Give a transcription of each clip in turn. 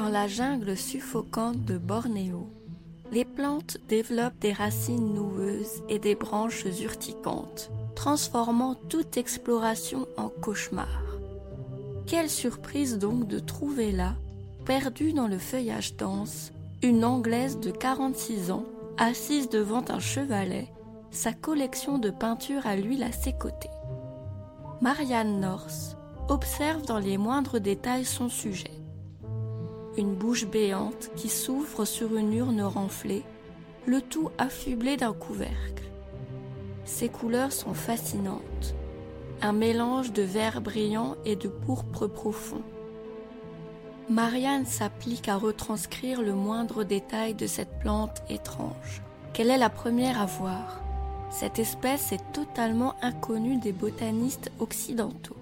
Dans la jungle suffocante de Bornéo, les plantes développent des racines noueuses et des branches urticantes, transformant toute exploration en cauchemar. Quelle surprise donc de trouver là, perdue dans le feuillage dense, une Anglaise de 46 ans, assise devant un chevalet, sa collection de peintures à l'huile à ses côtés. Marianne Norse observe dans les moindres détails son sujet une bouche béante qui s'ouvre sur une urne renflée, le tout affublé d'un couvercle. Ses couleurs sont fascinantes, un mélange de vert brillant et de pourpre profond. Marianne s'applique à retranscrire le moindre détail de cette plante étrange, qu'elle est la première à voir. Cette espèce est totalement inconnue des botanistes occidentaux.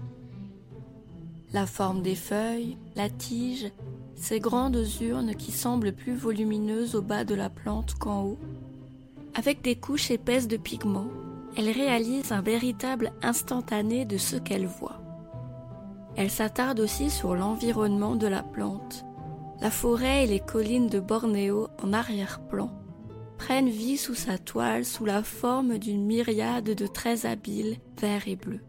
La forme des feuilles, la tige ces grandes urnes qui semblent plus volumineuses au bas de la plante qu'en haut. Avec des couches épaisses de pigments, elle réalise un véritable instantané de ce qu'elle voit. Elle s'attarde aussi sur l'environnement de la plante. La forêt et les collines de Bornéo en arrière-plan prennent vie sous sa toile sous la forme d'une myriade de traits habiles verts et bleus.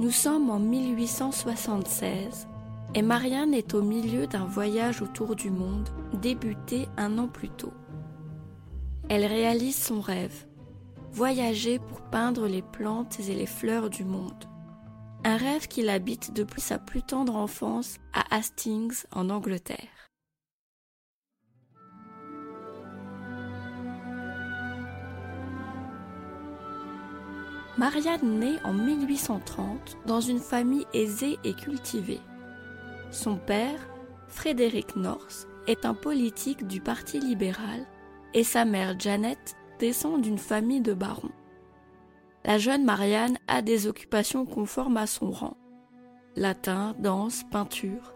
Nous sommes en 1876 et Marianne est au milieu d'un voyage autour du monde débuté un an plus tôt. Elle réalise son rêve, voyager pour peindre les plantes et les fleurs du monde. Un rêve qu'il habite depuis sa plus tendre enfance à Hastings en Angleterre. Marianne naît en 1830 dans une famille aisée et cultivée. Son père, Frédéric North, est un politique du Parti libéral et sa mère Janet descend d'une famille de barons. La jeune Marianne a des occupations conformes à son rang. Latin, danse, peinture.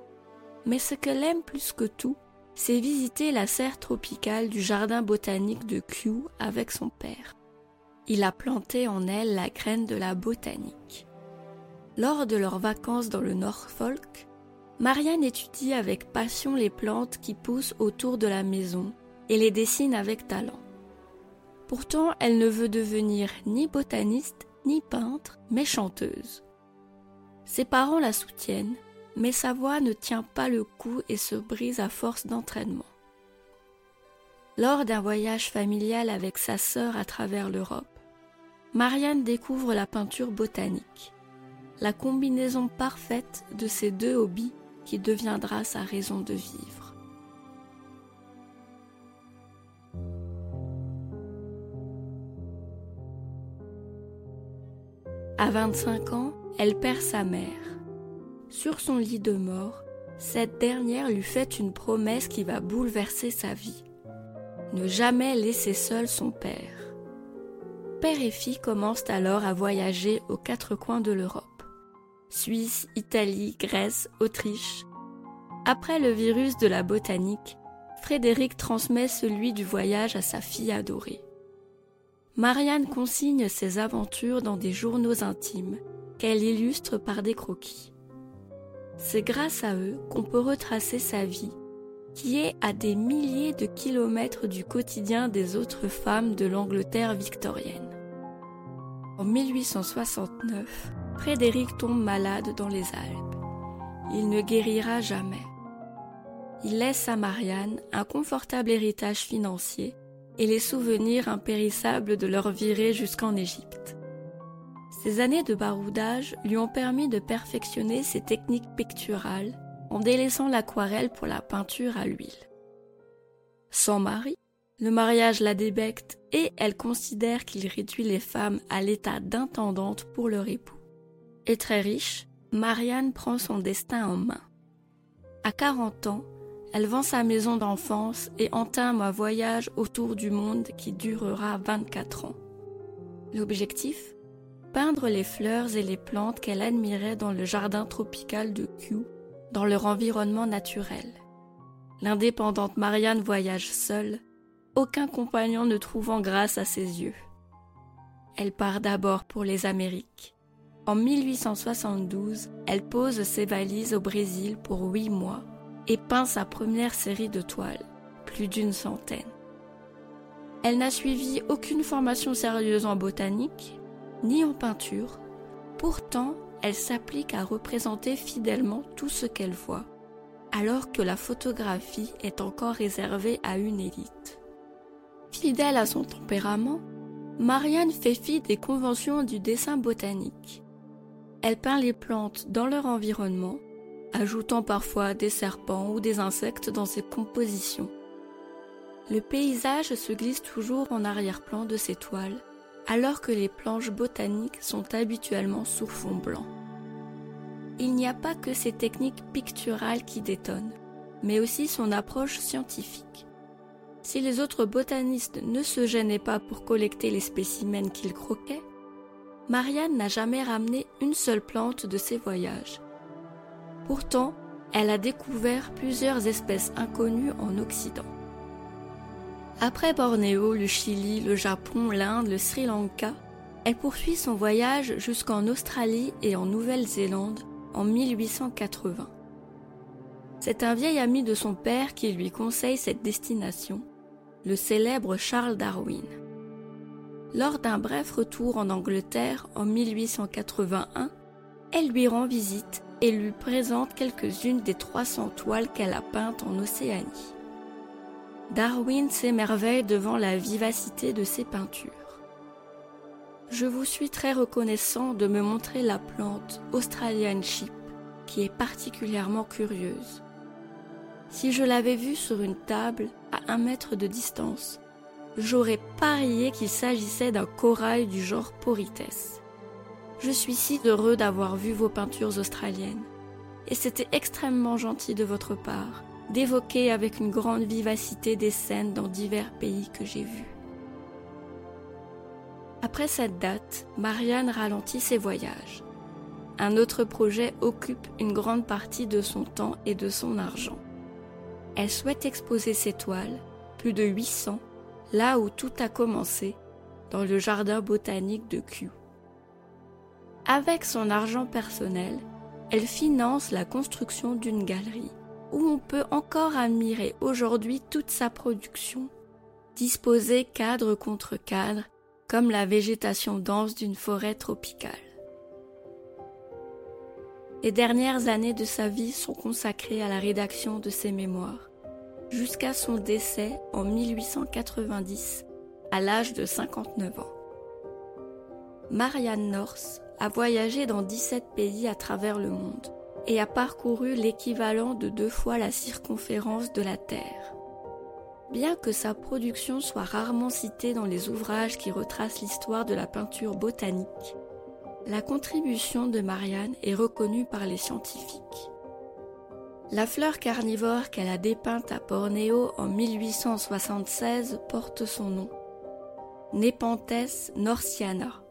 Mais ce qu'elle aime plus que tout, c'est visiter la serre tropicale du jardin botanique de Kew avec son père il a planté en elle la graine de la botanique. Lors de leurs vacances dans le Norfolk, Marianne étudie avec passion les plantes qui poussent autour de la maison et les dessine avec talent. Pourtant, elle ne veut devenir ni botaniste, ni peintre, mais chanteuse. Ses parents la soutiennent, mais sa voix ne tient pas le coup et se brise à force d'entraînement. Lors d'un voyage familial avec sa sœur à travers l'Europe, Marianne découvre la peinture botanique, la combinaison parfaite de ces deux hobbies qui deviendra sa raison de vivre. À 25 ans, elle perd sa mère. Sur son lit de mort, cette dernière lui fait une promesse qui va bouleverser sa vie. Ne jamais laisser seul son père père et fille commencent alors à voyager aux quatre coins de l'Europe. Suisse, Italie, Grèce, Autriche. Après le virus de la botanique, Frédéric transmet celui du voyage à sa fille adorée. Marianne consigne ses aventures dans des journaux intimes qu'elle illustre par des croquis. C'est grâce à eux qu'on peut retracer sa vie, qui est à des milliers de kilomètres du quotidien des autres femmes de l'Angleterre victorienne. En 1869, Frédéric tombe malade dans les Alpes. Il ne guérira jamais. Il laisse à Marianne un confortable héritage financier et les souvenirs impérissables de leur virée jusqu'en Égypte. Ces années de baroudage lui ont permis de perfectionner ses techniques picturales en délaissant l'aquarelle pour la peinture à l'huile. Sans mari, le mariage la débecte et elle considère qu'il réduit les femmes à l'état d'intendante pour leur époux. Et très riche, Marianne prend son destin en main. À 40 ans, elle vend sa maison d'enfance et entame un voyage autour du monde qui durera 24 ans. L'objectif? Peindre les fleurs et les plantes qu'elle admirait dans le jardin tropical de Kew, dans leur environnement naturel. L'indépendante Marianne voyage seule aucun compagnon ne trouvant grâce à ses yeux. Elle part d'abord pour les Amériques, En 1872, elle pose ses valises au Brésil pour huit mois et peint sa première série de toiles, plus d'une centaine. Elle n'a suivi aucune formation sérieuse en botanique, ni en peinture. Pourtant, elle s'applique à représenter fidèlement tout ce qu'elle voit, alors que la photographie est encore réservée à une élite. Fidèle à son tempérament, Marianne fait fi des conventions du dessin botanique. Elle peint les plantes dans leur environnement, ajoutant parfois des serpents ou des insectes dans ses compositions. Le paysage se glisse toujours en arrière-plan de ses toiles, alors que les planches botaniques sont habituellement sous fond blanc. Il n'y a pas que ses techniques picturales qui détonnent, mais aussi son approche scientifique. Si les autres botanistes ne se gênaient pas pour collecter les spécimens qu'ils croquaient, Marianne n'a jamais ramené une seule plante de ses voyages. Pourtant, elle a découvert plusieurs espèces inconnues en Occident. Après Bornéo, le Chili, le Japon, l'Inde, le Sri Lanka, elle poursuit son voyage jusqu'en Australie et en Nouvelle-Zélande en 1880. C'est un vieil ami de son père qui lui conseille cette destination, le célèbre Charles Darwin. Lors d'un bref retour en Angleterre en 1881, elle lui rend visite et lui présente quelques-unes des 300 toiles qu'elle a peintes en Océanie. Darwin s'émerveille devant la vivacité de ses peintures. Je vous suis très reconnaissant de me montrer la plante Australian Sheep, qui est particulièrement curieuse. Si je l'avais vue sur une table à un mètre de distance, j'aurais parié qu'il s'agissait d'un corail du genre Porites. Je suis si heureux d'avoir vu vos peintures australiennes, et c'était extrêmement gentil de votre part d'évoquer avec une grande vivacité des scènes dans divers pays que j'ai vus. Après cette date, Marianne ralentit ses voyages. Un autre projet occupe une grande partie de son temps et de son argent. Elle souhaite exposer ses toiles, plus de 800, là où tout a commencé, dans le jardin botanique de Kew. Avec son argent personnel, elle finance la construction d'une galerie où on peut encore admirer aujourd'hui toute sa production, disposée cadre contre cadre, comme la végétation dense d'une forêt tropicale. Les dernières années de sa vie sont consacrées à la rédaction de ses mémoires, jusqu'à son décès en 1890, à l'âge de 59 ans. Marianne North a voyagé dans 17 pays à travers le monde et a parcouru l'équivalent de deux fois la circonférence de la Terre. Bien que sa production soit rarement citée dans les ouvrages qui retracent l'histoire de la peinture botanique, la contribution de Marianne est reconnue par les scientifiques. La fleur carnivore qu'elle a dépeinte à Bornéo en 1876 porte son nom, Nepenthes norciana.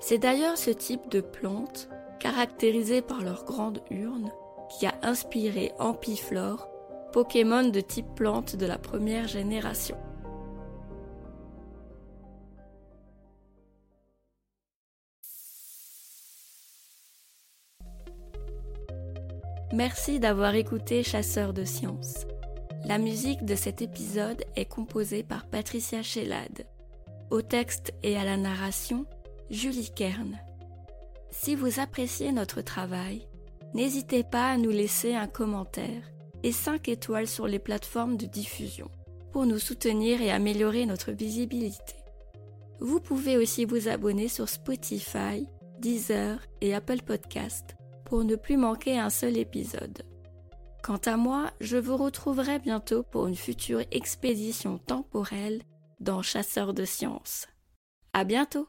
C'est d'ailleurs ce type de plante caractérisés par leur grande urne, qui a inspiré Ampiflore, Pokémon de type plante de la première génération. Merci d'avoir écouté Chasseur de sciences. La musique de cet épisode est composée par Patricia Chelade. Au texte et à la narration, Julie Kern. Si vous appréciez notre travail, n'hésitez pas à nous laisser un commentaire et 5 étoiles sur les plateformes de diffusion pour nous soutenir et améliorer notre visibilité. Vous pouvez aussi vous abonner sur Spotify, Deezer et Apple Podcast ne plus manquer un seul épisode. Quant à moi, je vous retrouverai bientôt pour une future expédition temporelle dans Chasseurs de sciences. À bientôt!